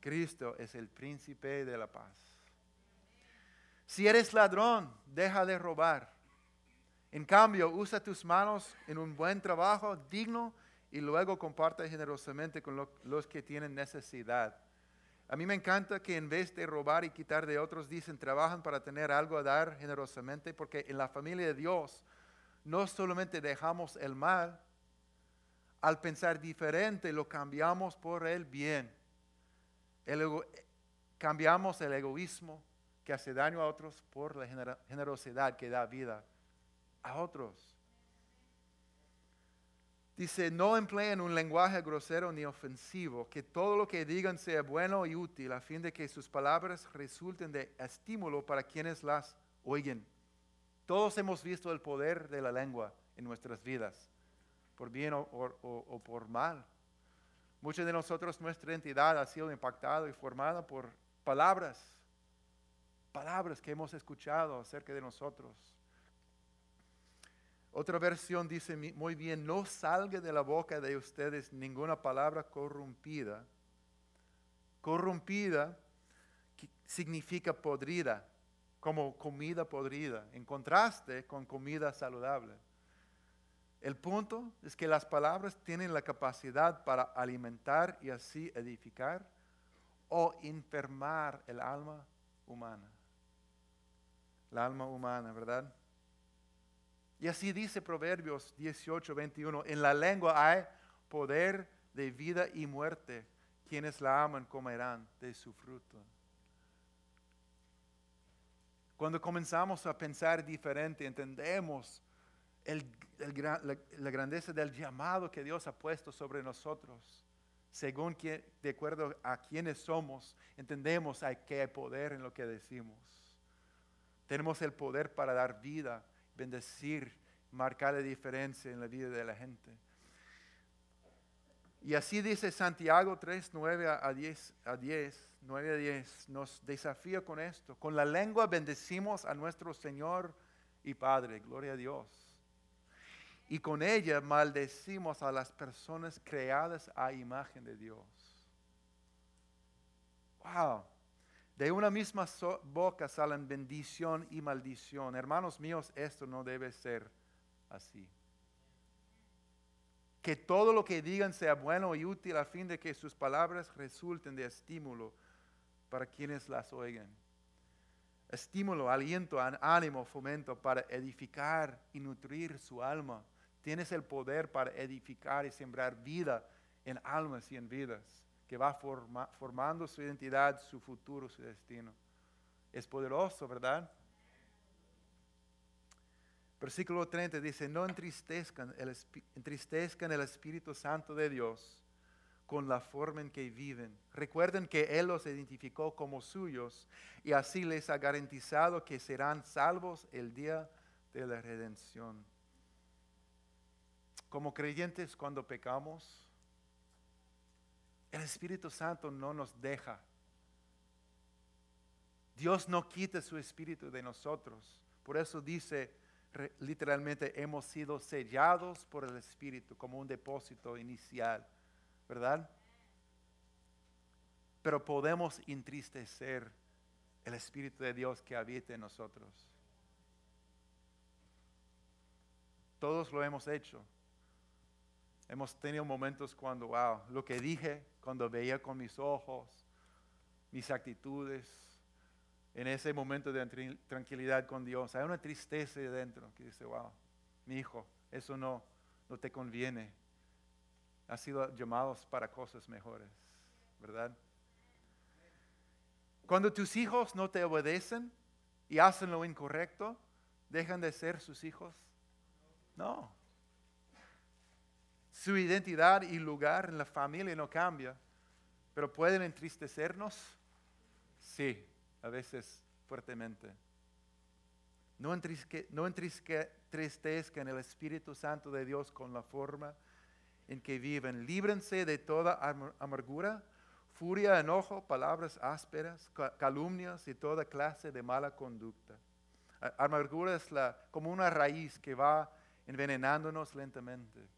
Cristo es el príncipe de la paz. Si eres ladrón, deja de robar. En cambio, usa tus manos en un buen trabajo digno y luego comparte generosamente con los que tienen necesidad. A mí me encanta que en vez de robar y quitar de otros, dicen, trabajan para tener algo a dar generosamente, porque en la familia de Dios no solamente dejamos el mal, al pensar diferente lo cambiamos por el bien. cambiamos el egoísmo que hace daño a otros por la generosidad que da vida a otros. Dice, no empleen un lenguaje grosero ni ofensivo, que todo lo que digan sea bueno y útil, a fin de que sus palabras resulten de estímulo para quienes las oigan. Todos hemos visto el poder de la lengua en nuestras vidas, por bien o, por mal. Muchos de nosotros, nuestra identidad ha sido impactada y formada por palabras, palabras que hemos escuchado acerca de nosotros. Otra versión dice muy bien, no salga de la boca de ustedes ninguna palabra corrompida. Corrompida significa podrida, como comida podrida, en contraste con comida saludable. El punto es que las palabras tienen la capacidad para alimentar y así edificar o enfermar el alma humana. La alma humana, ¿verdad? Y así dice Proverbios 18, 21, en la lengua hay poder de vida y muerte. Quienes la aman comerán de su fruto. Cuando comenzamos a pensar diferente, entendemos la, grandeza del llamado que Dios ha puesto sobre nosotros. Según que, de acuerdo a quienes somos, entendemos que hay poder en lo que decimos. Tenemos el poder para dar vida, bendecir, marcar la diferencia en la vida de la gente. Y así dice Santiago 3, 9 a 10, a 10, 9 a 10, nos desafía con esto. Con la lengua bendecimos a nuestro Señor y Padre, gloria a Dios y con ella maldecimos a las personas creadas a imagen de Dios. Wow. De una misma boca salen bendición y maldición. Hermanos míos, esto no debe ser así. Que todo lo que digan sea bueno y útil a fin de que sus palabras resulten de estímulo para quienes las oigan. Estímulo, aliento, ánimo, fomento para edificar y nutrir su alma Tienes el poder para edificar y sembrar vida en almas y en vidas, que va formando su identidad, su futuro, su destino. Es poderoso, ¿verdad? Versículo 30 dice, no entristezcan el, entristezcan el Espíritu Santo de Dios con la forma en que viven. Recuerden que Él los identificó como suyos y así les ha garantizado que serán salvos el día de la redención. Como creyentes cuando pecamos, el Espíritu Santo no nos deja. Dios no quita su Espíritu de nosotros. Por eso dice literalmente, hemos sido sellados por el Espíritu como un depósito inicial, ¿verdad? Pero podemos entristecer el Espíritu de Dios que habita en nosotros. Todos lo hemos hecho. Hemos tenido momentos cuando, wow, lo que dije, cuando veía con mis ojos, mis actitudes, en ese momento de tranquilidad con Dios, hay una tristeza dentro que dice, wow, mi hijo, eso no, no te conviene. Has sido llamados para cosas mejores, ¿verdad? Cuando tus hijos no te obedecen y hacen lo incorrecto, ¿dejan de ser sus hijos? No, su identidad y lugar en la familia no cambia, pero pueden entristecernos, sí, a veces fuertemente. No, entristezcan el Espíritu Santo de Dios con la forma en que viven. Líbrense de toda amargura, furia, enojo, palabras ásperas, calumnias y toda clase de mala conducta. Amargura es la, como una raíz que va envenenándonos lentamente.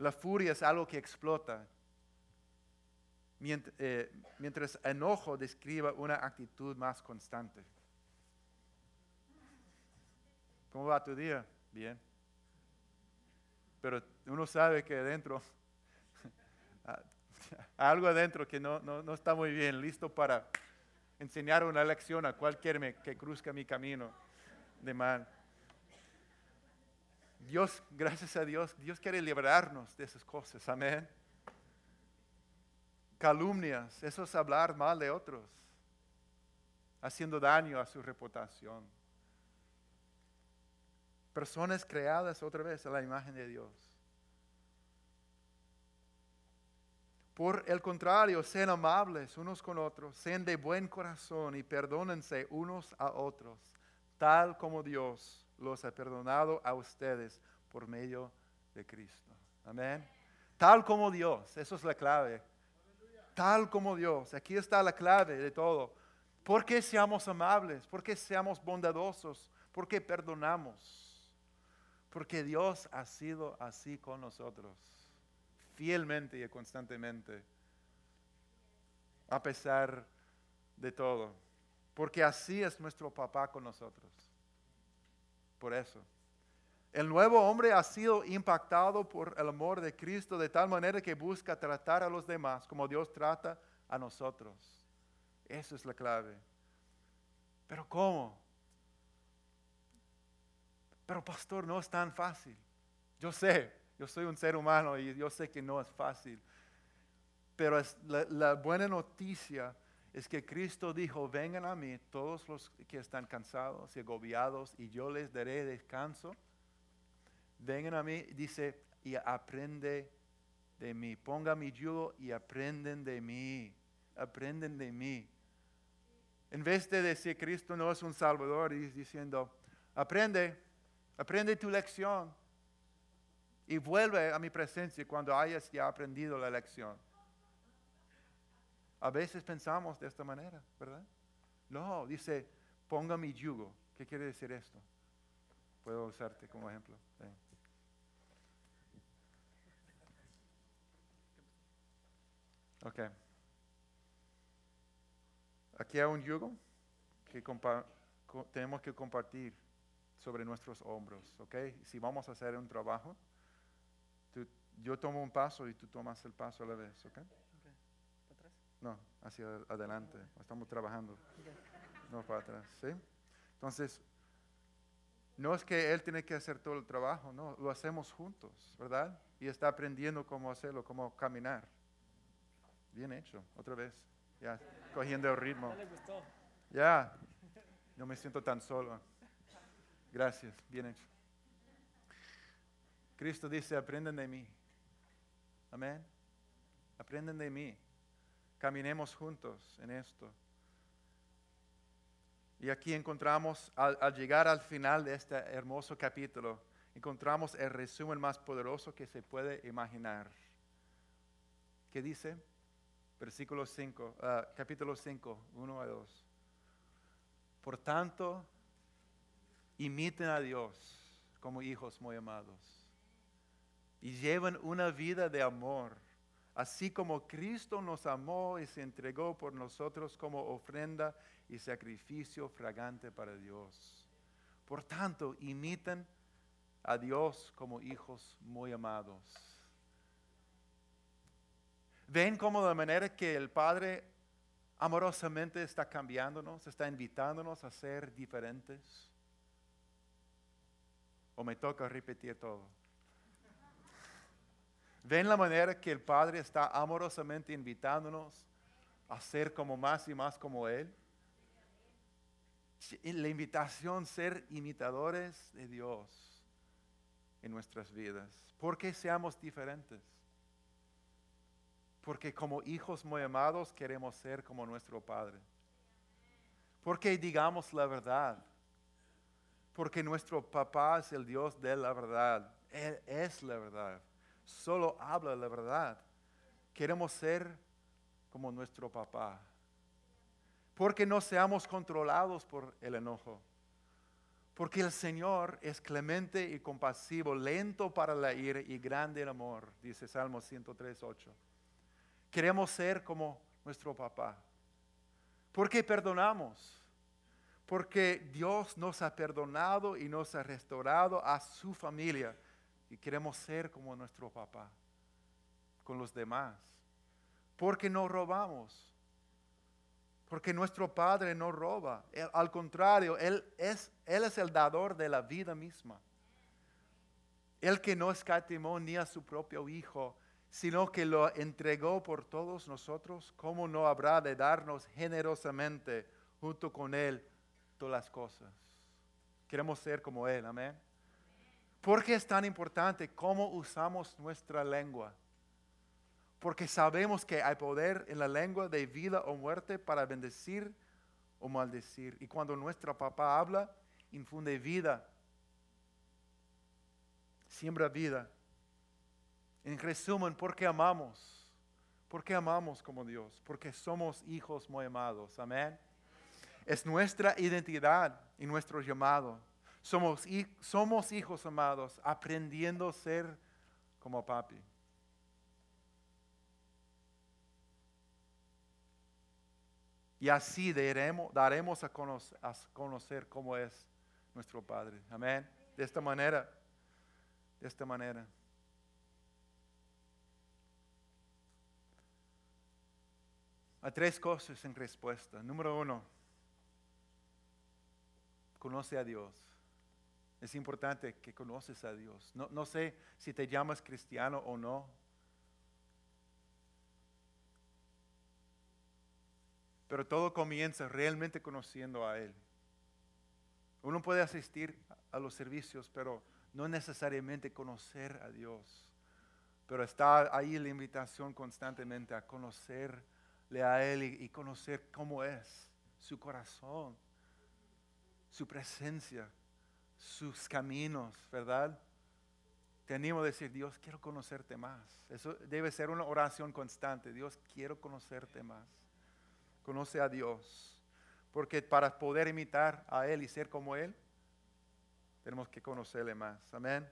La furia es algo que explota, eh, mientras, enojo describe una actitud más constante. ¿Cómo va tu día? Bien. Pero uno sabe que adentro, [laughs] [laughs] algo adentro que no, no, está muy bien, listo para enseñar una lección a cualquier que cruzca mi camino de mal. Dios, gracias a Dios, Dios quiere librarnos de esas cosas, amén. Calumnias, eso es hablar mal de otros, haciendo daño a su reputación. Personas creadas otra vez a la imagen de Dios. Por el contrario, sean amables unos con otros, sean de buen corazón y perdónense unos a otros, tal como Dios los ha perdonado a ustedes por medio de Cristo. Amén. Tal como Dios, eso es la clave. Tal como Dios, aquí está la clave de todo. ¿Por qué seamos amables? ¿Por qué seamos bondadosos? ¿Por qué perdonamos? Porque Dios ha sido así con nosotros, fielmente y constantemente, a pesar de todo. Porque así es nuestro papá con nosotros. Por eso. El nuevo hombre ha sido impactado por el amor de Cristo de tal manera que busca tratar a los demás como Dios trata a nosotros. Esa es la clave. Pero ¿cómo? Pero pastor, no es tan fácil. Yo sé, yo soy un ser humano y yo sé que no es fácil. Pero es la, buena noticia que Cristo dijo, vengan a mí todos los que están cansados y agobiados y yo les daré descanso. Vengan a mí, dice, y aprende de mí. Ponga mi yugo y aprenden de mí. Aprenden de mí. En vez de decir Cristo no es un salvador, y diciendo, aprende, aprende tu lección. Y vuelve a mi presencia cuando hayas ya aprendido la lección. A veces pensamos de esta manera, ¿verdad? No, dice, ponga mi yugo. ¿Qué quiere decir esto? Puedo usarte como ejemplo. Ok. Aquí hay un yugo que tenemos que compartir sobre nuestros hombros, ¿ok? Si vamos a hacer un trabajo, yo tomo un paso y tú tomas el paso a la vez, ¿ok? No, hacia adelante. Estamos trabajando. No para atrás. ¿sí? Entonces, no es que Él tiene que hacer todo el trabajo, no, lo hacemos juntos, ¿verdad? Y está aprendiendo cómo hacerlo, cómo caminar. Bien hecho, otra vez. Ya, cogiendo el ritmo. Ya, no me siento tan solo. Gracias, bien hecho. Cristo dice, aprenden de mí. Amén. Aprenden de mí. Caminemos juntos en esto. Y aquí encontramos, al, llegar al final de este hermoso capítulo, encontramos el resumen más poderoso que se puede imaginar. ¿Qué dice? Versículo 5, ah, capítulo 5, 1 a 2. Por tanto, imiten a Dios como hijos muy amados y lleven una vida de amor así como Cristo nos amó y se entregó por nosotros como ofrenda y sacrificio fragante para Dios. Por tanto, imiten a Dios como hijos muy amados. ¿Ven cómo de manera que el Padre amorosamente está cambiándonos, está invitándonos a ser diferentes? ¿O me toca repetir todo? ¿Ven la manera que el Padre está amorosamente invitándonos a ser como más y más como Él? La invitación ser imitadores de Dios en nuestras vidas. Porque seamos diferentes. Porque como hijos muy amados queremos ser como nuestro Padre. Porque digamos la verdad. Porque nuestro papá es el Dios de la verdad. Él es la verdad solo habla la verdad. Queremos ser como nuestro papá. Porque no seamos controlados por el enojo. Porque el Señor es clemente y compasivo, lento para la ira y grande en amor, dice Salmo 103, 8. Queremos ser como nuestro papá. Porque perdonamos. Porque Dios nos ha perdonado y nos ha restaurado a su familia y queremos ser como nuestro papá con los demás. Porque no robamos. Porque nuestro Padre no roba. al contrario, él es, él es el dador de la vida misma. El que no escatimó ni a su propio Hijo, sino que lo entregó por todos nosotros, ¿cómo no habrá de darnos generosamente junto con Él todas las cosas? Queremos ser como Él, amén. ¿Por qué es tan importante cómo usamos nuestra lengua? Porque sabemos que hay poder en la lengua de vida o muerte para bendecir o maldecir. Y cuando nuestro papá habla, infunde vida, siembra vida. En resumen, ¿por qué amamos? ¿Por qué amamos como Dios? Porque somos hijos muy amados. Amén. Es nuestra identidad y nuestro llamado. Somos, hijos amados, aprendiendo a ser como papi. Y así daremos, a, conocer, a conocer cómo es nuestro Padre. Amén. De esta manera, de esta manera. Hay tres cosas en respuesta. Número uno, conoce a Dios. Es importante que conoces a Dios. No, no sé si te llamas cristiano o no. Pero todo comienza realmente conociendo a Él. Uno puede asistir a los servicios, pero no necesariamente conocer a Dios. Pero está ahí la invitación constantemente a conocerle a Él y, conocer cómo es su corazón, su presencia, sus caminos, ¿verdad? Te animo a decir, Dios, quiero conocerte más. Eso debe ser una oración constante. Dios, quiero conocerte más. Conoce a Dios. Porque para poder imitar a Él y ser como Él, tenemos que conocerle más. Amén.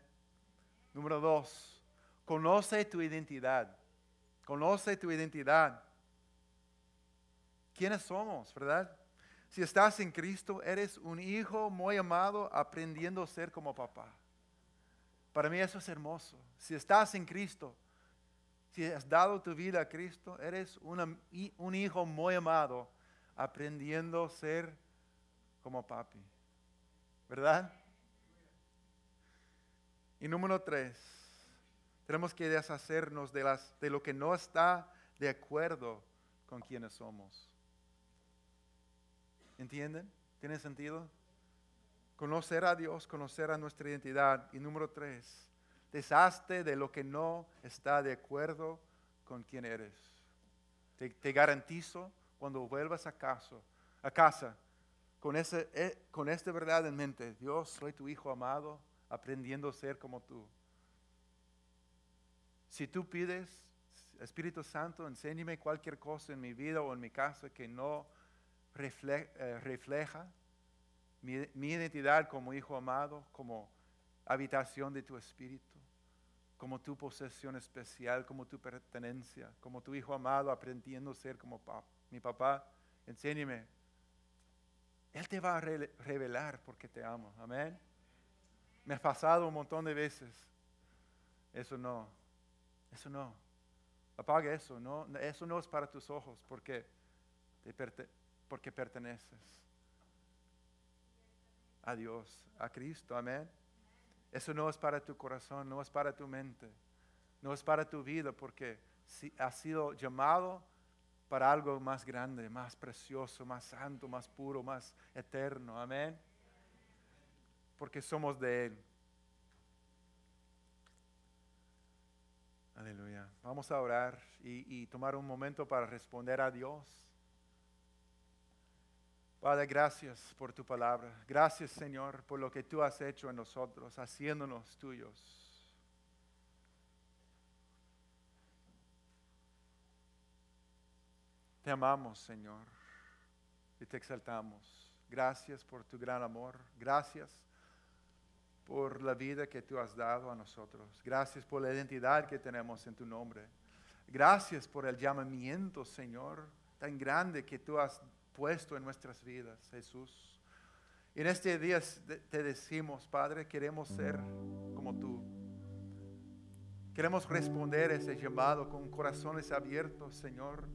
Número dos, conoce tu identidad. Conoce tu identidad. ¿Quiénes somos, verdad? Si estás en Cristo, eres un hijo muy amado aprendiendo a ser como papá. Para mí eso es hermoso. Si estás en Cristo, si has dado tu vida a Cristo, eres un hijo muy amado aprendiendo a ser como papi. ¿Verdad? Y número tres, tenemos que deshacernos de, las, de lo que no está de acuerdo con quienes somos. ¿Entienden? ¿Tiene sentido? Conocer a Dios, conocer a nuestra identidad. Y número tres, deshazte de lo que no está de acuerdo con quien eres. Te, garantizo cuando vuelvas a casa, a casa con, ese, eh, con esta verdad en mente, Dios, soy tu hijo amado, aprendiendo a ser como tú. Si tú pides, Espíritu Santo, enséñame cualquier cosa en mi vida o en mi casa que no refleja mi, identidad como hijo amado, como habitación de tu Espíritu, como tu posesión especial, como tu pertenencia, como tu hijo amado, aprendiendo a ser como mi papá, enséñame. Él te va a revelar porque te amo. Amén. Me ha pasado un montón de veces. Eso no, eso no. Apaga eso, no, eso no es para tus ojos porque, porque perteneces a Dios, a Cristo, amén. Eso no es para tu corazón, no es para tu mente, no es para tu vida porque has sido llamado para algo más grande, más precioso, más santo, más puro, más eterno, amén porque somos de Él. Aleluya. Vamos a orar y, tomar un momento para responder a Dios. Padre, gracias por tu palabra. Gracias, Señor, por lo que tú has hecho en nosotros, haciéndonos tuyos. Te amamos, Señor, y te exaltamos. Gracias por tu gran amor. Gracias por la vida que tú has dado a nosotros. Gracias por la identidad que tenemos en tu nombre. Gracias por el llamamiento, Señor, tan grande que tú has puesto en nuestras vidas, Jesús. En este día te decimos, Padre, queremos ser como tú. Queremos responder ese llamado con corazones abiertos, Señor,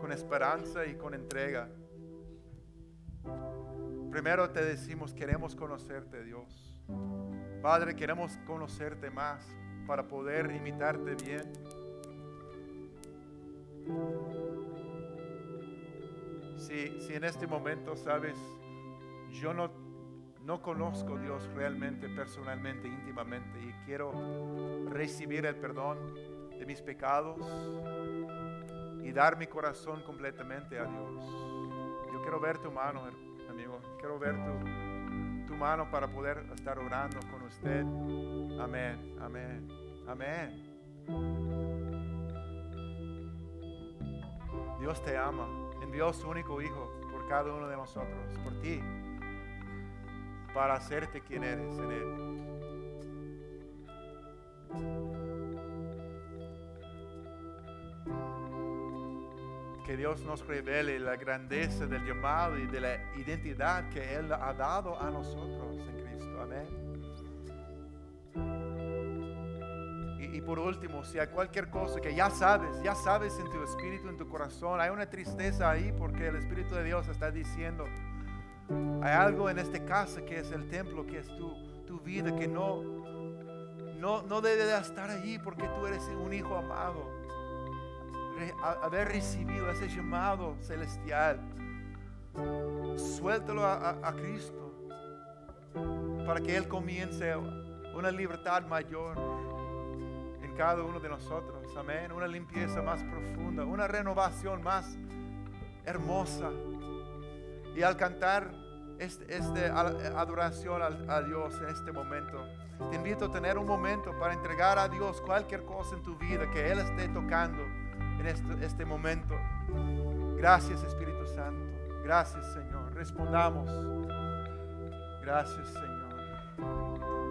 con esperanza y con entrega. Primero te decimos, queremos conocerte, Dios. Padre, queremos conocerte más para poder imitarte bien. Si, si en este momento sabes, yo no, no conozco a Dios realmente, personalmente, íntimamente, y quiero recibir el perdón de mis pecados y dar mi corazón completamente a Dios. Yo quiero ver tu mano, amigo, quiero ver tu mano para poder estar orando con usted. Amén, amén, amén. Dios te ama, envió su único Hijo por cada uno de nosotros, por ti, para hacerte quien eres en Él. Que Dios nos revele la grandeza del llamado y de la identidad que Él ha dado a nosotros en Cristo. Amén. Y, por último, si hay cualquier cosa que ya sabes, ya sabes en tu espíritu, en tu corazón, hay una tristeza ahí porque el Espíritu de Dios está diciendo, hay algo en esta casa que es el templo, que es tu, tu vida, que no, no, no debe de estar allí porque tú eres un hijo amado. Haber recibido ese llamado celestial, suéltalo a Cristo para que Él comience una libertad mayor cada uno de nosotros. Amén. Una limpieza más profunda, una renovación más hermosa. Y al cantar este, este adoración a, Dios en este momento, te invito a tener un momento para entregar a Dios cualquier cosa en tu vida que Él esté tocando en este, este momento. Gracias Espíritu Santo. Gracias Señor. Respondamos. Gracias Señor.